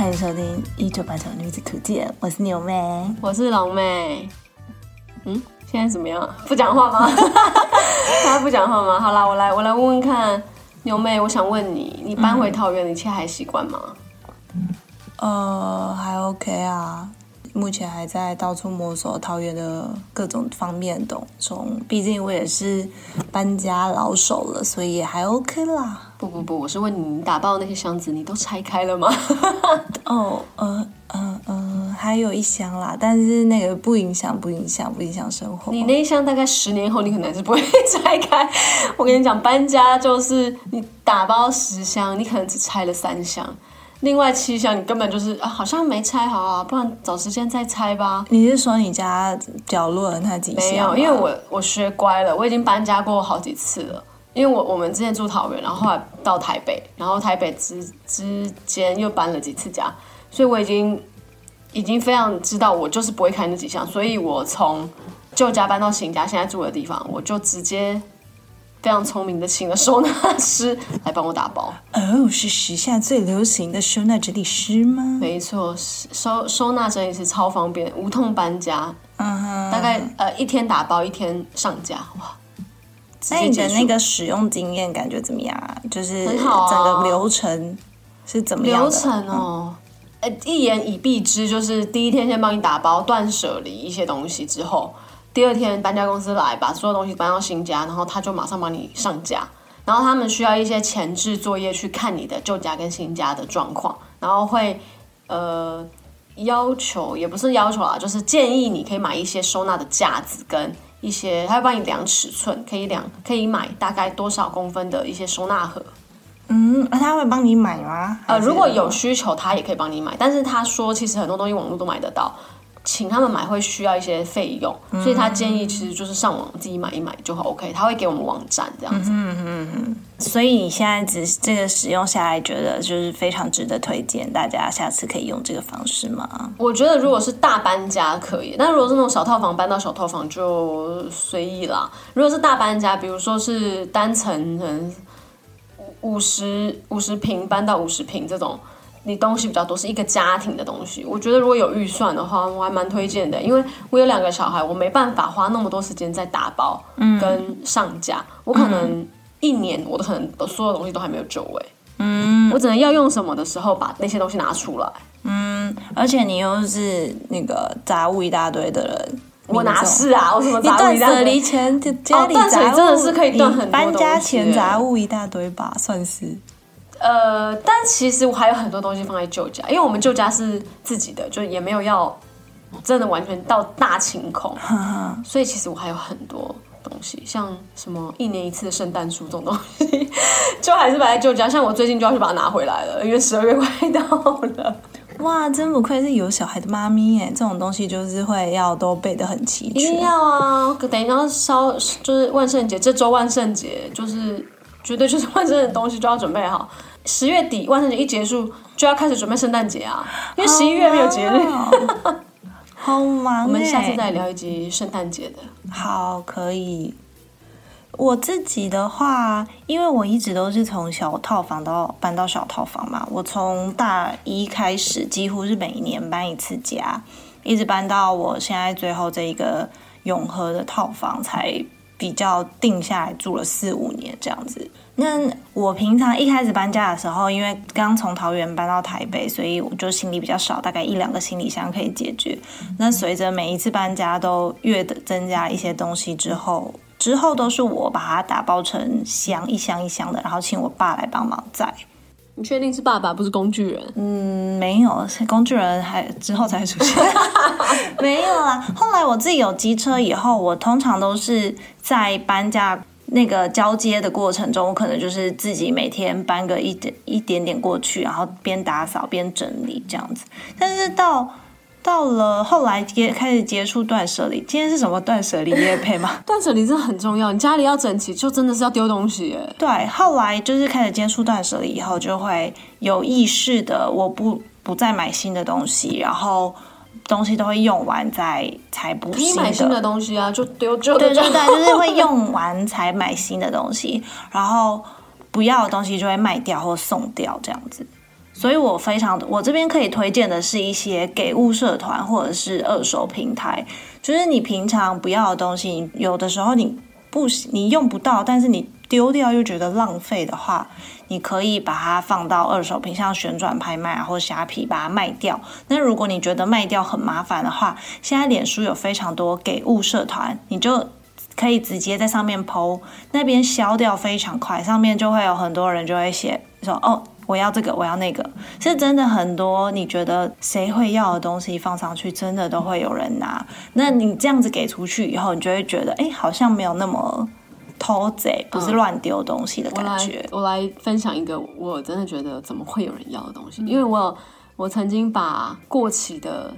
欢迎收听《一九八九女子图鉴》，我是牛妹，我是龙妹。嗯，现在怎么样？不讲话吗？大家不讲话吗？好啦，我来，我来问问看，牛妹，我想问你，你搬回桃园，一切还习惯吗？呃，还 OK 啊。目前还在到处摸索桃园的各种方面的从，毕竟我也是搬家老手了，所以也还 OK 啦。不不不，我是问你，你打包那些箱子，你都拆开了吗？哦，呃，呃，呃，还有一箱啦，但是那个不影响，不影响，不影响生活。你那一箱大概十年后，你可能是不会 拆开。我跟你讲，搬家就是你打包十箱，你可能只拆了三箱。另外七箱你根本就是啊，好像没拆好啊，不然找时间再拆吧。你是说你家角落的那几箱？没有，因为我我学乖了，我已经搬家过好几次了。因为我我们之前住桃园，然后后来到台北，然后台北之之间又搬了几次家，所以我已经已经非常知道我就是不会开那几箱，所以我从旧家搬到新家，现在住的地方，我就直接。非常聪明的请了收纳师来帮我打包。哦，是时下最流行的收纳整理师吗？没错，收收纳整理师超方便，无痛搬家。嗯哼，大概呃一天打包一天上架，哇！那你的那个使用经验感觉怎么样啊？就是整个流程是怎么样流程哦，呃，一言以蔽之，就是第一天先帮你打包断舍离一些东西之后。第二天搬家公司来把所有东西搬到新家，然后他就马上帮你上架。然后他们需要一些前置作业去看你的旧家跟新家的状况，然后会呃要求也不是要求啊，就是建议你可以买一些收纳的架子跟一些，他会帮你量尺寸，可以量可以买大概多少公分的一些收纳盒。嗯，那他会帮你买吗？呃，如果有需求，他也可以帮你买，但是他说其实很多东西网络都买得到。请他们买会需要一些费用，所以他建议其实就是上网自己买一买就好 OK，他会给我们网站这样子。嗯嗯嗯。所以你现在只这个使用下来，觉得就是非常值得推荐，大家下次可以用这个方式吗？我觉得如果是大搬家可以，但如果是那种小套房搬到小套房就随意啦。如果是大搬家，比如说是单层，嗯，五十五十平搬到五十平这种。你东西比较多，是一个家庭的东西。我觉得如果有预算的话，我还蛮推荐的，因为我有两个小孩，我没办法花那么多时间在打包跟上架。我可能一年，我都可能所有东西都还没有就位。嗯，我只能要用什么的时候把那些东西拿出来。嗯，而且你又是那个杂物一大堆的人，我哪是啊？我什么杂物一大堆？离前家里真的是可以断很多搬家前杂物一大堆吧，算是。呃，但其实我还有很多东西放在旧家，因为我们旧家是自己的，就也没有要真的完全到大清空，所以其实我还有很多东西，像什么一年一次的圣诞树这种东西，就还是摆在旧家。像我最近就要去把它拿回来了，因为十二月快到了。哇，真不愧是有小孩的妈咪耶！这种东西就是会要都备的很齐全，一定要啊！等一下烧就是万圣节，这周万圣节就是绝对就是万圣的东西就要准备好。十月底万圣节一结束，就要开始准备圣诞节啊！因为十一月没有节日，好忙。我们下次再聊一集圣诞节的。好，可以。我自己的话，因为我一直都是从小套房到搬到小套房嘛，我从大一开始几乎是每年搬一次家，一直搬到我现在最后这一个永和的套房才。比较定下来住了四五年这样子。那我平常一开始搬家的时候，因为刚从桃园搬到台北，所以我就行李比较少，大概一两个行李箱可以解决。那随着每一次搬家都越的增加一些东西之后，之后都是我把它打包成箱一箱一箱的，然后请我爸来帮忙载。你确定是爸爸不是工具人？嗯，没有，工具人还之后才出现。没有啦，后来我自己有机车以后，我通常都是在搬家那个交接的过程中，我可能就是自己每天搬个一点一点点过去，然后边打扫边整理这样子。但是到到了后来接开始接触断舍离，今天是什么断舍离夜配吗？断舍离真的很重要，你家里要整齐，就真的是要丢东西耶。对，后来就是开始接触断舍离以后，就会有意识的，我不不再买新的东西，然后东西都会用完再才补新的。买新的东西啊，就丢旧的。对对对，就是会用完才买新的东西，然后不要的东西就会卖掉或送掉这样子。所以我非常，我这边可以推荐的是一些给物社团或者是二手平台，就是你平常不要的东西，有的时候你不你用不到，但是你丢掉又觉得浪费的话，你可以把它放到二手平，像旋转拍卖啊或虾皮把它卖掉。那如果你觉得卖掉很麻烦的话，现在脸书有非常多给物社团，你就可以直接在上面抛，那边消掉非常快，上面就会有很多人就会写说哦。我要这个，我要那个，是真的很多。你觉得谁会要的东西放上去，真的都会有人拿。那你这样子给出去以后，你就会觉得，哎，好像没有那么偷贼，不是乱丢东西的感觉。我来分享一个，我真的觉得怎么会有人要的东西？因为我我曾经把过期的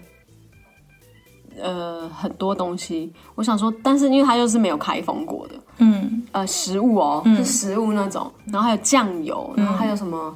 呃很多东西，我想说，但是因为它又是没有开封过的，嗯，呃，食物哦，是食物那种，然后还有酱油，然后还有什么。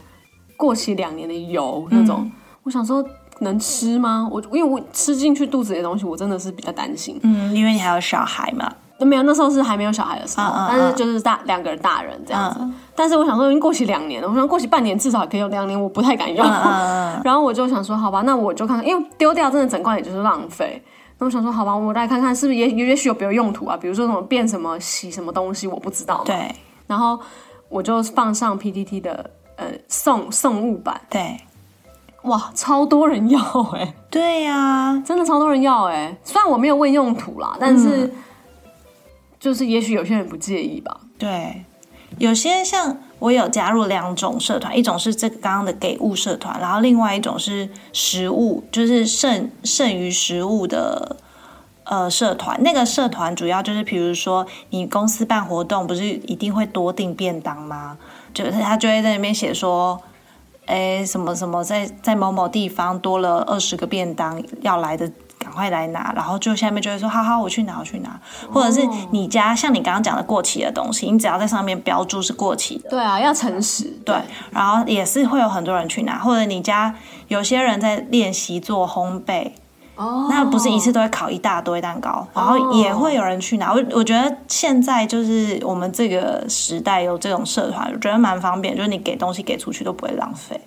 过期两年的油那种，我想说能吃吗？我因为我吃进去肚子里的东西，我真的是比较担心。嗯，因为你还有小孩嘛。都没有，那时候是还没有小孩的时候，但是就是大两个人大人这样子。但是我想说，已经过期两年了，我想过期半年至少可以用，两年我不太敢用。然后我就想说，好吧，那我就看看，因为丢掉真的整罐也就是浪费。那我想说，好吧，我来看看是不是也也许有别的用途啊？比如说什么变什么洗什么东西，我不知道。对。然后我就放上 PPT 的。呃，送送物版，对，哇，超多人要哎，对呀，真的超多人要哎。虽然我没有问用途啦，但是就是也许有些人不介意吧。对，有些像我有加入两种社团，一种是这个刚刚的给物社团，然后另外一种是食物，就是剩剩余食物的呃社团。那个社团主要就是，比如说你公司办活动，不是一定会多订便当吗？就是他就会在那边写说，哎，什么什么，在在某某地方多了二十个便当要来的，赶快来拿。然后就下面就会说，好好，我去拿，我去拿。或者是你家像你刚刚讲的过期的东西，你只要在上面标注是过期的，对啊，要诚实。对，然后也是会有很多人去拿。或者你家有些人在练习做烘焙。哦，那不是一次都会烤一大堆蛋糕，然后也会有人去拿。我我觉得现在就是我们这个时代有这种社团，我觉得蛮方便，就是你给东西给出去都不会浪费。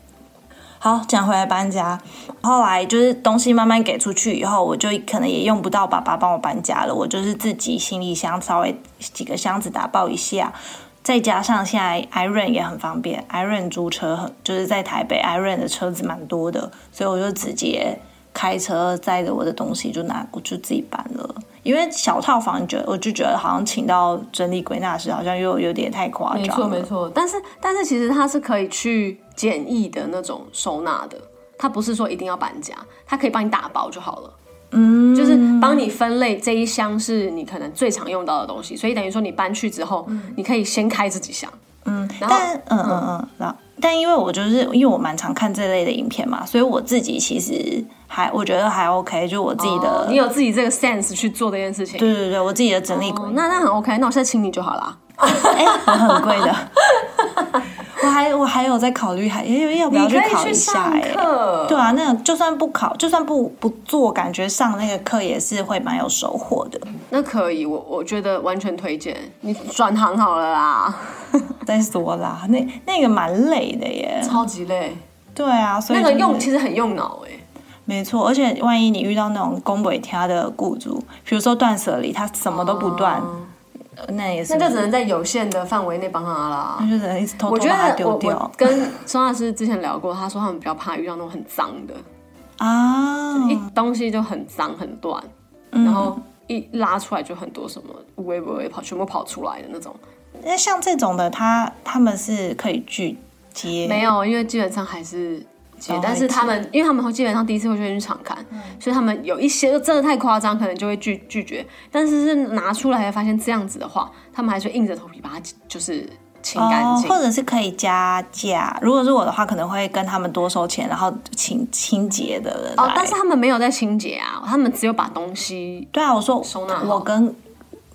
好，讲回来搬家，后来就是东西慢慢给出去以后，我就可能也用不到爸爸帮我搬家了，我就是自己行李箱稍微几个箱子打包一下，再加上现在 Iron 也很方便，Iron 租车很就是在台北 Iron 的车子蛮多的，所以我就直接。开车载着我的东西就拿，我就自己搬了。因为小套房，觉得我就觉得好像请到整理归纳师，好像又有点太夸张。没错，没错。但是，但是其实它是可以去简易的那种收纳的，它不是说一定要搬家，它可以帮你打包就好了。嗯，就是帮你分类这一箱是你可能最常用到的东西，所以等于说你搬去之后，你可以先开这几箱。嗯，然后嗯嗯嗯，然后但因为我就是因为我蛮常看这类的影片嘛，所以我自己其实。还我觉得还 OK，就我自己的，你有自己这个 sense 去做这件事情。对对对，我自己的整理。那那很 OK，那我现在请你就好了。哎，很贵的。我还我还有在考虑，还要要不要去考一下？哎，对啊，那就算不考，就算不不做，感觉上那个课也是会蛮有收获的。那可以，我我觉得完全推荐你转行好了啦。再说啦，那那个蛮累的耶，超级累。对啊，所以那个用其实很用脑哎。没错，而且万一你遇到那种供不挑的雇主，比如说断舍离，他什么都不断，那也是，那就只能在有限的范围内帮他啦。那就只能一直偷偷把它丢掉。跟孙老师之前聊过，他说他们比较怕遇到那种很脏的啊，一东西就很脏很乱，然后一拉出来就很多什么乌龟跑，全部跑出来的那种。那像这种的，他他们是可以拒接？没有，因为基本上还是。但是他们，因为他们会基本上第一次会去去场看，所以他们有一些真的太夸张，可能就会拒拒绝。但是是拿出来发现这样子的话，他们还是硬着头皮把它就是清干净，或者是可以加价。如果是我的话，可能会跟他们多收钱，然后请清洁的人。哦，但是他们没有在清洁啊，他们只有把东西。对啊，我说收纳，我跟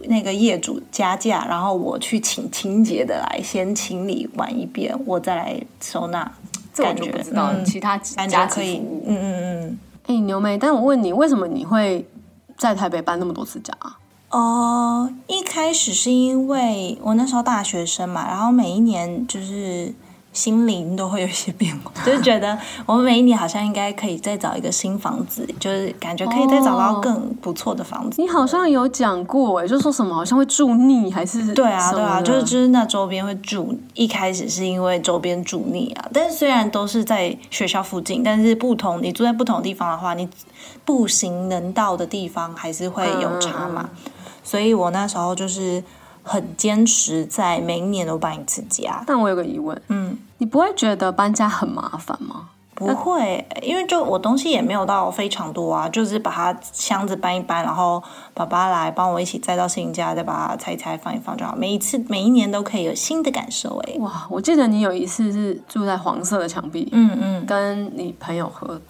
那个业主加价，然后我去请清洁的来先清理完一遍，我再来收纳。这我就不知道，其他家可以，嗯嗯嗯。哎，牛妹，但我问你，为什么你会在台北搬那么多次家？哦，一开始是因为我那时候大学生嘛，然后每一年就是心灵都会有一些变化，就是觉得我们每一年好像应该可以再找一个新房子，就是感觉可以再找到更不错的房子。你好像有讲过，哎，就说什么好像会住腻，还是对啊，对啊，就是就是那周边会住，一开始是因为周边住腻啊，但是虽然都是在学校附近，但是不同你住在不同地方的话，你步行能到的地方还是会有差嘛。所以我那时候就是很坚持，在每一年都搬一次家。但我有个疑问，嗯，你不会觉得搬家很麻烦吗？不会，因为就我东西也没有到非常多啊，就是把它箱子搬一搬，然后爸爸来帮我一起载到新家，再把它拆一拆放一放就好。每一次每一年都可以有新的感受，哎，哇，我记得你有一次是住在黄色的墙壁，嗯嗯，跟你朋友合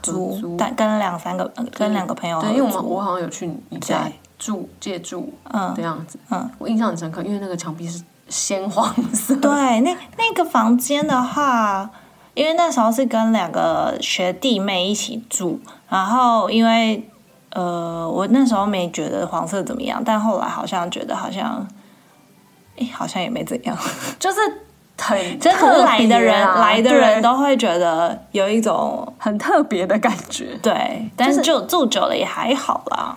租租，但跟两三个呃跟两个朋友合对，因为我们我好像有去你家对住借住嗯。的样子，嗯，我印象很深刻，因为那个墙壁是鲜黄色，对，那那个房间的话，因为那时候是跟两个学弟妹一起住，然后因为呃，我那时候没觉得黄色怎么样，但后来好像觉得好像，哎，好像也没怎样。就是很 真的来的人、来的人都会觉得有一种很特别的感觉，对，但是就住久了也还好啦。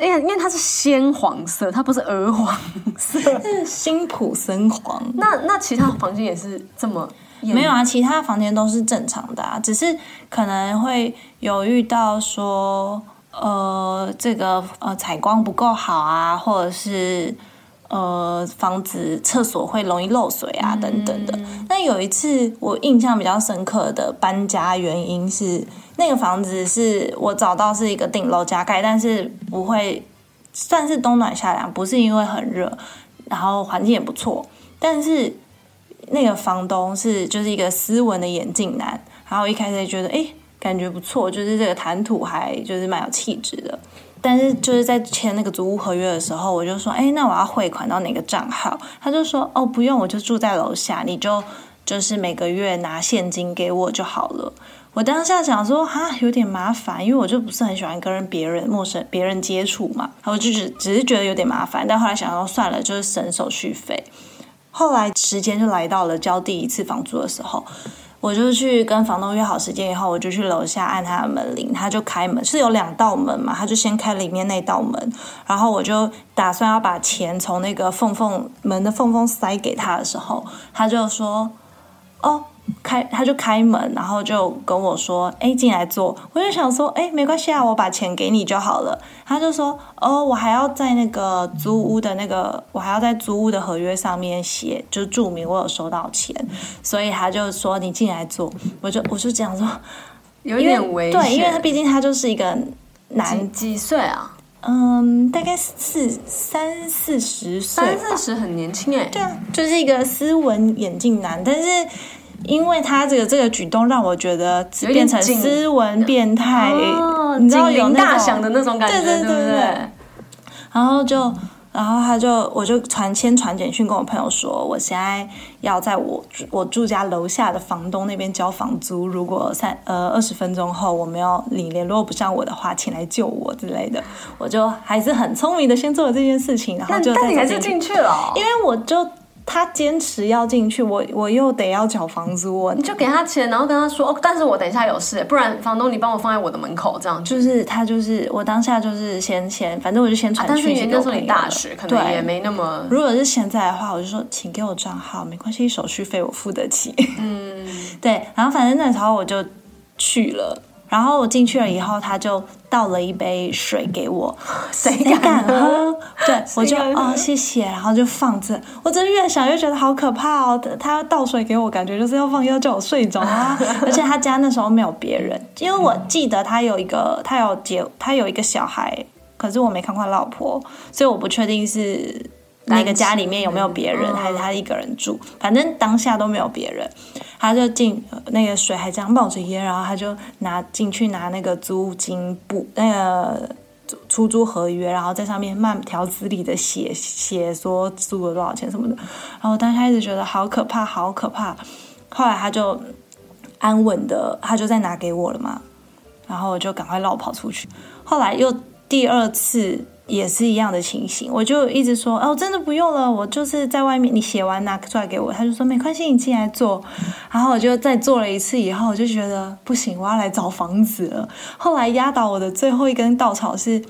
因为因为它是鲜黄色，它不是鹅黄色。是辛普森黄，那那其他房间也是这么艳没有啊，其他房间都是正常的啊，只是可能会有遇到说，呃，这个呃采光不够好啊，或者是呃房子厕所会容易漏水啊等等的。那有一次我印象比较深刻的搬家原因是，那个房子是我找到是一个顶楼加盖，但是不会算是冬暖夏凉，不是因为很热，然后环境也不错，但是。那个房东是就是一个斯文的眼镜男，然后一开始觉得哎感觉不错，就是这个谈吐还就是蛮有气质的。但是就是在签那个租屋合约的时候，我就说哎那我要汇款到哪个账号？他就说哦不用，我就住在楼下，你就就是每个月拿现金给我就好了。我当下想说哈有点麻烦，因为我就不是很喜欢跟别人陌生别人接触嘛，我就只只是觉得有点麻烦，但后来想说算了，就是省手续费。后来时间就来到了交第一次房租的时候，我就去跟房东约好时间以后，我就去楼下按他的门铃，他就开门，是有两道门嘛，他就先开里面那道门，然后我就打算要把钱从那个缝缝门的缝缝塞给他的时候，他就说：“哦。”开，他就开门，然后就跟我说：“哎，进来坐。”我就想说：“哎，没关系啊，我把钱给你就好了。”他就说：“哦，我还要在那个租屋的那个，我还要在租屋的合约上面写，就注明我有收到钱。”所以他就说：“你进来坐。”我就我就这样说，有点危险。对，因为他毕竟他就是一个男，几岁啊？嗯，大概四三四十岁，三四十很年轻哎。对啊，就是一个斯文眼镜男，但是因为他这个这个举动让我觉得变成斯文变态，哦，你知道有那种大响的那种感觉，对对对不对对？然后就。然后他就，我就传先传简讯跟我朋友说，我现在要在我住我住家楼下的房东那边交房租，如果三呃二十分钟后我没有你联络不上我的话，请来救我之类的。我就还是很聪明的先做了这件事情，然后就但你还是进进去了哦，因为我就他坚持要进去，我我又得要缴房租，我你就给他钱，然后跟他说哦，但是我等一下有事，不然房东你帮我放在我的门口这样就。是他就是我当下就是先先，反正我就先传啊但是讯息你那时候你大学，可能对也没那么如果是现在的话，我就说请给我账号，没关系，手续费我付得起。嗯，对，然后反正那时候我就去了，然后我进去了以后，他就倒了一杯水给我，谁 谁敢喝？喝？对，我就敢喝哦谢谢，然后就放着。我真的越想越觉得好可怕哦，他要倒水给我，感觉就是要放要叫我睡着啊。而且他家那时候没有别人，因为我记得他有一个，他有结，他有一个小孩，可是我没看过他老婆，所以我不确定是。那个家里面有没有别人，嗯还是他一个人住？反正当下都没有别人，他就进呃那个水还这样冒着烟，然后他就拿进去拿那个租金簿那个出租合约，然后在上面慢条斯理的写写说租了多少钱什么的。然后我当时一直觉得好可怕，好可怕。后来他就安稳的，他就再拿给我了嘛，然后我就赶快绕跑出去。后来又第二次也是一样的情形，我就一直说哦，真的不用了，我就是在外面，你写完拿出来给我。他就说没关系，你进来做。然后我就再做了一次以后，我就觉得不行，我要来找房子了。后来压倒我的最后一根稻草是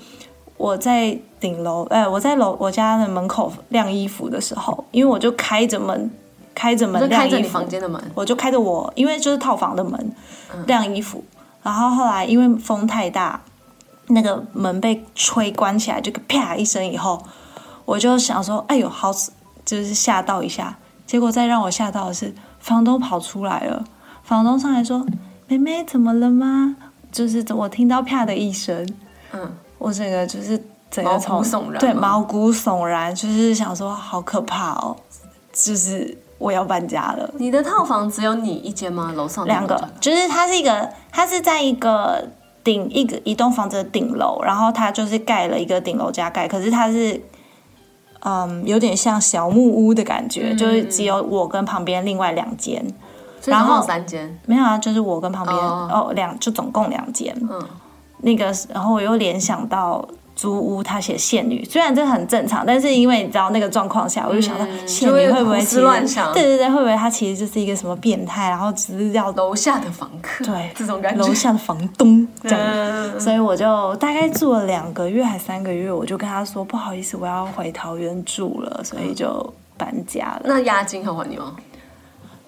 我在顶楼，哎，我在楼我家的门口晾衣服的时候，因为我就开着门，开着门晾衣服，房间的门，我就开着我，因为就是套房的门晾衣服。然后后来因为风太大。那个门被吹关起来，就啪一声以后，我就想说：“哎呦，好，就是吓到一下。”结果再让我吓到的是，房东跑出来了。房东上来说：“妹妹怎么了吗？”就是我听到啪的一声，嗯，我整个就是整个毛骨悚然，对，毛骨悚然，就是想说好可怕哦，就是我要搬家了。你的套房只有你一间吗？楼上两个，就是它是一个，它是在一个。顶一个一栋房子的顶楼，然后它就是盖了一个顶楼加盖，可是它是，嗯，有点像小木屋的感觉，就是只有我跟旁边另外两间，然后三间。没有啊，就是我跟旁边哦。两就总共两间，嗯，那个然后我又联想到。租屋，他写仙女，虽然这很正常，但是因为你知道那个状况下，我就想到仙女会不会乱想对对对，会不会他其实就是一个什么变态，然后只是要楼下的房客，对这种感觉，楼下的房东 这样，所以我就大概住了两个月还三个月，我就跟他说不好意思，我要回桃园住了，所以就搬家了。那押金还你吗？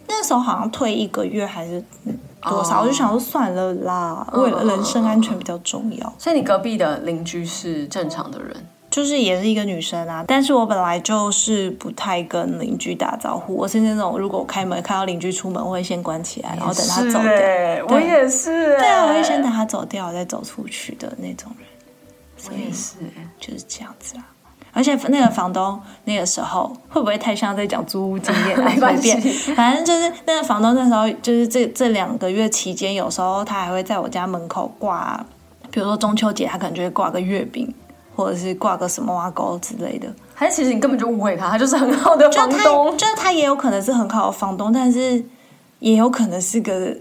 那时候好像退一个月还是多少，我就想说算了啦，为了人身安全比较重要。所以你隔壁的邻居是正常的人，就是也是一个女生啊。但是我本来就是不太跟邻居打招呼，我是那种如果开门看到邻居出门，我会先关起来，然后等他走掉。我也是，对啊，我会先等他走掉再走出去的那种人。我也是，就是这样子啊。而且那个房东那个时候会不会太像在讲租屋经验？没关系，反正就是那个房东那时候就是这这两个月期间，有时候他还会在我家门口挂，比如说中秋节，他可能就会挂个月饼，或者是挂个什么挖沟之类的。还是其实你根本就误会他，他就是很好的房东，就是他也有可能是很好的房东，但是也有可能是个。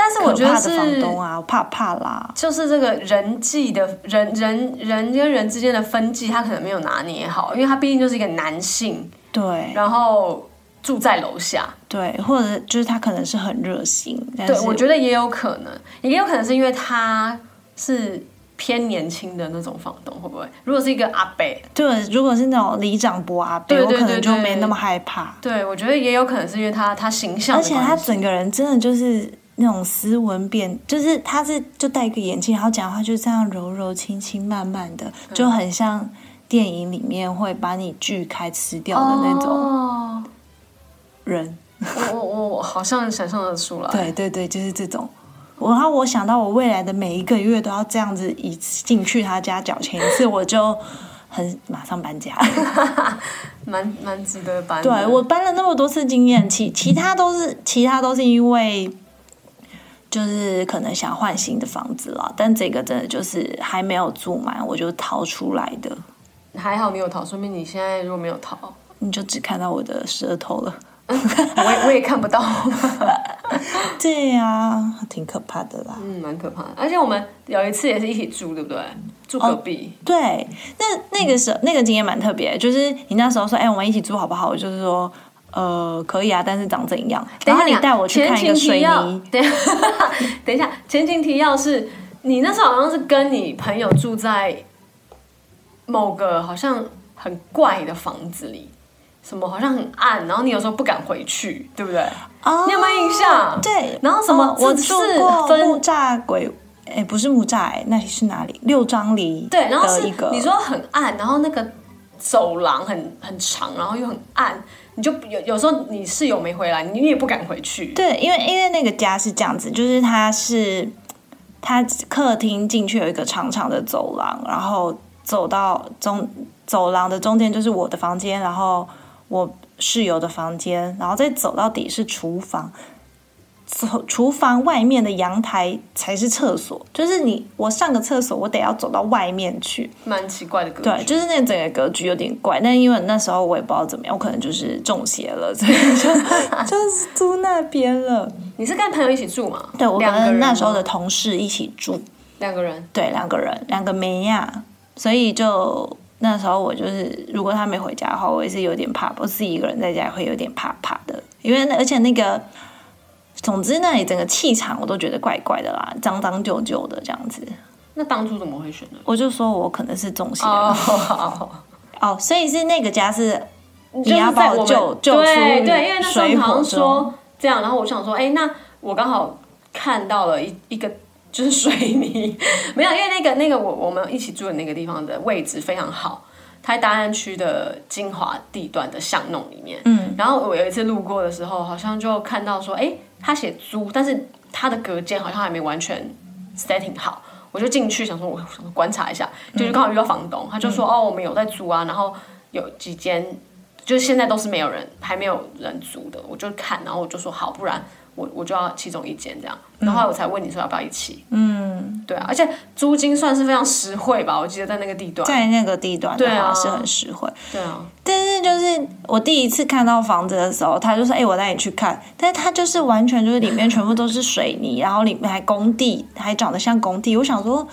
但是我觉得是房东啊，怕怕啦。就是这个人际的人人人跟人之间的分际，他可能没有拿捏好，因为他毕竟就是一个男性，对，然后住在楼下，对，或者就是他可能是很热心，对，我觉得也有可能，也有可能是因为他是偏年轻的那种房东，会不会？如果是一个阿伯，对，如果是那种里长伯阿伯，我可能就没那么害怕。对，我觉得也有可能是因为他他形象，而且他整个人真的就是。那种斯文变，就是他是就戴一个眼镜，然后讲话就这样柔柔轻轻慢慢的，就很像电影里面会把你锯开吃掉的那种人。我我我好像想象得出来。对对对，就是这种。然后我想到我未来的每一个月都要这样子一次进去他家缴钱一次，我就很马上搬家。蛮蛮值得搬。对我搬了那么多次经验，其其他都是其他都是因为。就是可能想换新的房子了，但这个真的就是还没有住满，我就逃出来的。还好你有逃，说明你现在如果没有逃，你就只看到我的舌头了。我也我也看不到。对呀，挺可怕的啦。嗯，蛮可怕的。而且我们有一次也是一起住，对不对？住隔壁。对，那那个时候那个经验蛮特别，就是你那时候说，哎，我们一起住好不好？我就是说。呃，可以啊，但是长怎样？等一下，你带我去看一个水泥。等 等一下，前情提要是，你那时候好像是跟你朋友住在某个好像很怪的房子里，什么好像很暗，然后你有时候不敢回去，对不对？哦，你有没有印象？对，然后什么？我住过木栅鬼，哎，不是木栅，那里是哪里？六张犁。对，然后是你说很暗，然后那个走廊很很长，然后又很暗。你就有有时候你室友没回来，你也不敢回去。对，因为因为那个家是这样子，就是它是它客厅进去有一个长长的走廊，然后走到中走廊的中间就是我的房间，然后我室友的房间，然后再走到底是厨房。厨厨房外面的阳台才是厕所，就是你我上个厕所，我得要走到外面去，蛮奇怪的格局。对，就是那整个格局有点怪，但因为那时候我也不知道怎么样，我可能就是中邪了，所以就 就是住那边了。你是跟朋友一起住吗？对，我跟那时候的同事一起住，两个人，对，两个人，两个梅亚，所以就那时候我就是，如果他没回家的话，我也是有点怕，我自己一个人在家会有点怕怕的，因为那而且那个，总之那里整个气场我都觉得怪怪的啦，脏脏旧旧的这样子。那当初怎么会选呢？我就说我可能是中邪哦，所以是那个家是就是你要把我救救出对对，因为那时候水好像说这样，然后我想说，哎，那我刚好看到了一一个就是水泥，没有，因为那个那个我我们一起住的那个地方的位置非常好，它在大安区的精华地段的巷弄里面。嗯，然后我有一次路过的时候，好像就看到说，哎，他写租，但是他的隔间好像还没完全 setting 好。我就进去想说，我想观察一下，就是刚好遇到房东，他就说，哦，我们有在租啊，然后有几间就是现在都是没有人，还没有人租的，我就看，然后我就说好，不然我我就要其中一间这样，然后我才问你说要不要一起，嗯，对啊，而且租金算是非常实惠吧，我记得在那个地段，在那个地段的对啊话是很实惠。对啊，但是就是我第一次看到房子的时候，他就说：“哎、我带你去看。”但是他就是完全就是里面全部都是水泥，然后里面还工地，还长得像工地。我想说，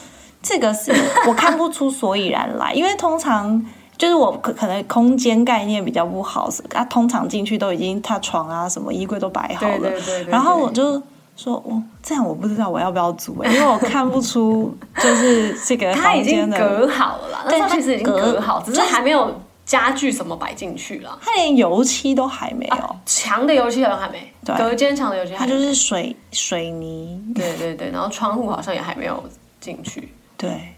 这个是 我看不出所以然来，因为通常就是我可可能空间概念比较不好，啊，通常进去都已经他床啊什么衣柜都摆好了，对对对对然后我就。说哦，这样我不知道我要不要租、欸，因为我看不出就是这个房间的，隔好了啦，那对时候其实已经隔隔好，只是还没有家具什么摆进去了。它连油漆都还没有，墙的油漆好像还没，对隔间墙的油漆还没它就是水水泥，对对对，然后窗户好像也还没有进去。对，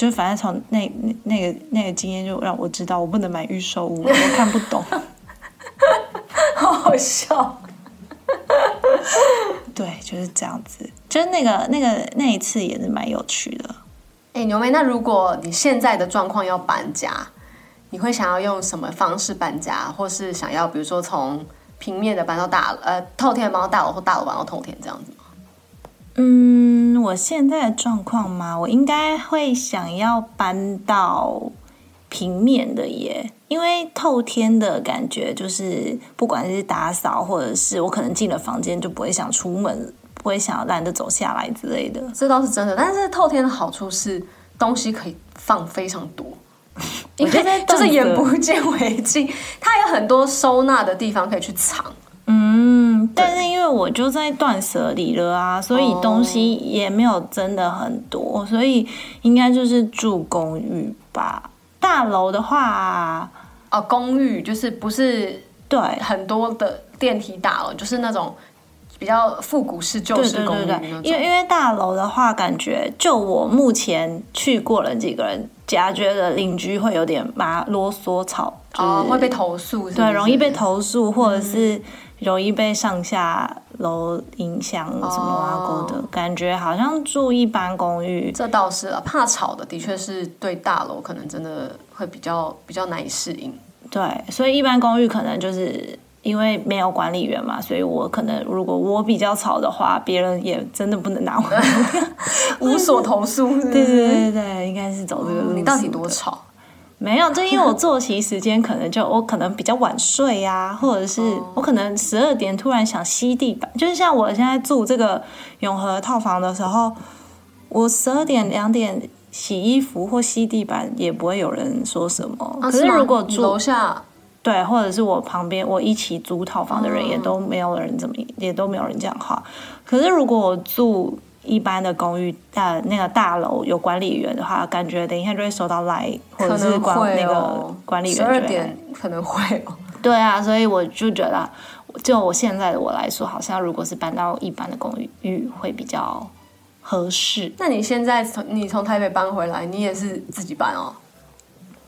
就是反正从那那那个那个经验就让我知道，我不能买预售屋，我看不懂。好好笑。对，就是这样子。就是那个那个那一次也是蛮有趣的。哎，牛妹，那如果你现在的状况要搬家，你会想要用什么方式搬家，或是想要比如说从平面的搬到大呃透天搬到大楼，或大楼搬到透天这样子吗？嗯，我现在的状况吗，我应该会想要搬到平面的耶，因为透天的感觉就是，不管是打扫或者是我可能进了房间就不会想出门，不会想要懒得走下来之类的。这倒是真的，但是透天的好处是东西可以放非常多，因为就是眼不见为净，它有很多收纳的地方可以去藏。嗯，但是因为我就在断舍离了啊，所以东西也没有真的很多，所以应该就是住公寓吧。大楼的话，哦，公寓就是不是对很多的电梯大楼，就是那种比较复古式旧式公寓对对对，那种。因为因为大楼的话，感觉就我目前去过了几个人家，觉得邻居会有点麻啰嗦吵，就是、哦会被投诉是是，对，容易被投诉，或者是容易被上下楼影响什么啊哦勾的，感觉好像住一般公寓，这倒是啊，怕吵的的确是对大楼可能真的会比较比较难以适应。对，所以一般公寓可能就是因为没有管理员嘛，所以我可能如果我比较吵的话，别人也真的不能拿我。无所投诉是是，对对对对，应该是走这个路。你到底多吵？没有，就因为我作息时间可能就我可能比较晚睡呀、或者是我可能十二点突然想吸地板，就是像我现在住这个永和套房的时候，我十二点两点洗衣服或吸地板也不会有人说什么。可是如果住楼下对，或者是我旁边我一起租套房的人也都没有人怎么也都没有人讲话。可是如果我住一般的公寓，呃，那个大楼有管理员的话，感觉等一下就会收到来，或者是管那个哦，管理员十二点可能会哦。对啊，所以我就觉得，就我现在的我来说，好像如果是搬到一般的公寓会比较合适。那你现在从你从台北搬回来，你也是自己搬哦？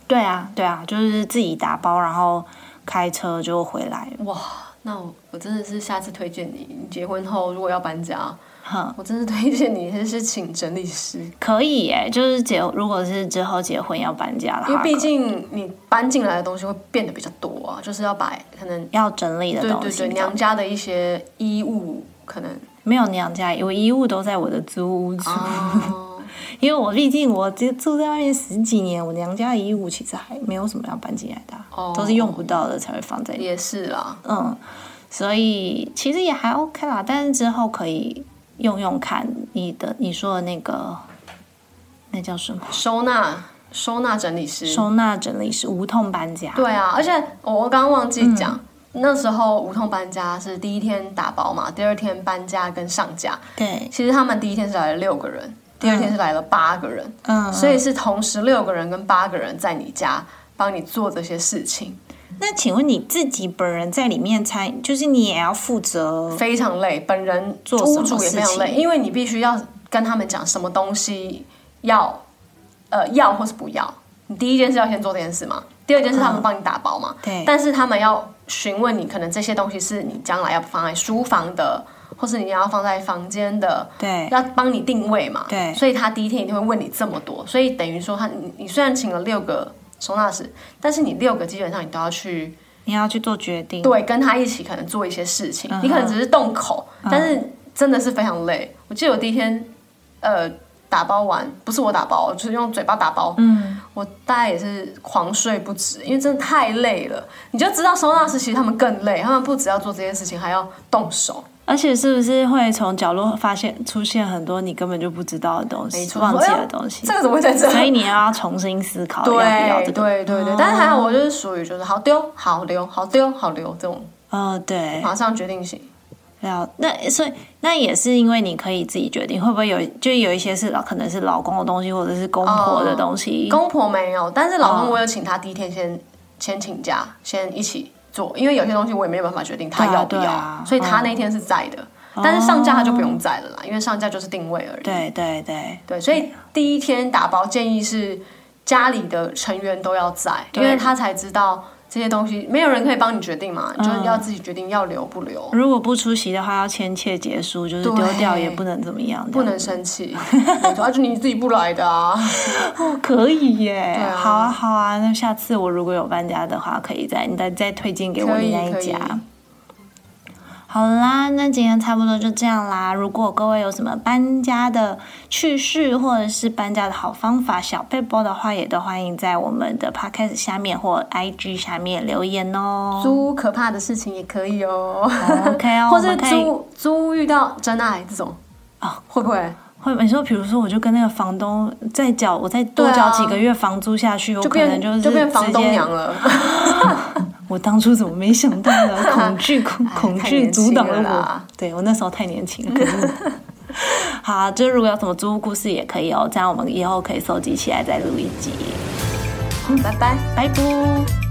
对啊，对啊，就是自己打包，然后开车就回来。哇，那我我真的是下次推荐你，你结婚后如果要搬家，哼，我真是推荐你，还是请整理师，可以耶，就是结，如果是之后结婚要搬家的话，因为毕竟你搬进来的东西会变得比较多啊，就是要把可能要整理的东西，对对对。娘家的一些衣物可能没有娘家，我衣物都在我的租屋处，哦，因为我毕竟我住住在外面十几年，我娘家的衣物其实还没有什么要搬进来的都是用不到的才会放在。也是啦，嗯，所以其实也还 OK 啦，但是之后可以用用看你的你说的那个那叫什么？收纳收纳整理师。收纳整理师无痛搬家。对啊，而且我我刚刚忘记讲，那时候无痛搬家是第一天打包嘛，第二天搬家跟上架。对，其实他们第一天是来了六个人，第二天是来了八个人，嗯，所以是同时六个人跟八个人在你家帮你做这些事情，那请问你自己本人在里面参，就是你也要负责非常累。本人做什么屋主也非常累，因为你必须要跟他们讲什么东西要呃要或是不要。你第一件事要先做这件事嘛，第二件事他们帮你打包嘛，对但是他们要询问你，可能这些东西是你将来要放在书房的，或是你要放在房间的，对要帮你定位嘛，对所以他第一天一定会问你这么多，所以等于说他你你虽然请了六个收纳室，但是你六个基本上你都要去你要去做决定。对跟他一起可能做一些事情，嗯你可能只是动口，但是真的是非常累。我记得我第一天呃打包完，不是我打包，就是用嘴巴打包，嗯，我大概也是狂睡不止，因为真的太累了。你就知道收纳师其实他们更累，他们不只要做这件事情，还要动手。而且是不是会从角落发现出现很多你根本就不知道的东西，忘记的东西这，个怎么会在这？所以你要重新思考要不要对这个。对对对，但是还好，我就是属于就是好丢好留好丢好留这种哦，对，马上决定型。了，那所以那也是因为你可以自己决定，会不会有就有一些是老可能是老公的东西，或者是公婆的东西。公婆没有，但是老公哦我有请他第一天先先请假，先一起做，因为有些东西我也没有办法决定他要不要，所以他那天是在的。但是上架他就不用在了啦，因为上架就是定位而已。对对对，对，所以第一天打包建议是家里的成员都要在，因为他才知道这些东西，没有人可以帮你决定嘛，你就是要自己决定要留不留，如果不出席的话，要签切结束，就是丢掉也不能怎么样，不能生气。没错，啊就你自己不来的啊。哦，可以耶，好啊好啊，那下次我如果有搬家的话，可以再你再再推荐给我可以你那可以一家。好啦，那今天差不多就这样啦。如果各位有什么搬家的趣事，或者是搬家的好方法、小背包的话，也都欢迎在我们的 podcast 下面或 IG 下面留言哦。租可怕的事情也可以哦。OK 哦，或者可以租租遇到真爱这种啊，会不会会你说，比如说，我就跟那个房东再缴，我再多缴几个月房租下去，我就可能就是就变房东娘了？我当初怎么没想到呢？恐惧恐恐惧阻挡了我了。对我那时候太年轻了，可是好啊，就如果有什么租屋故事也可以哦，这样我们以后可以收集起来再录一集。拜拜。拜拜。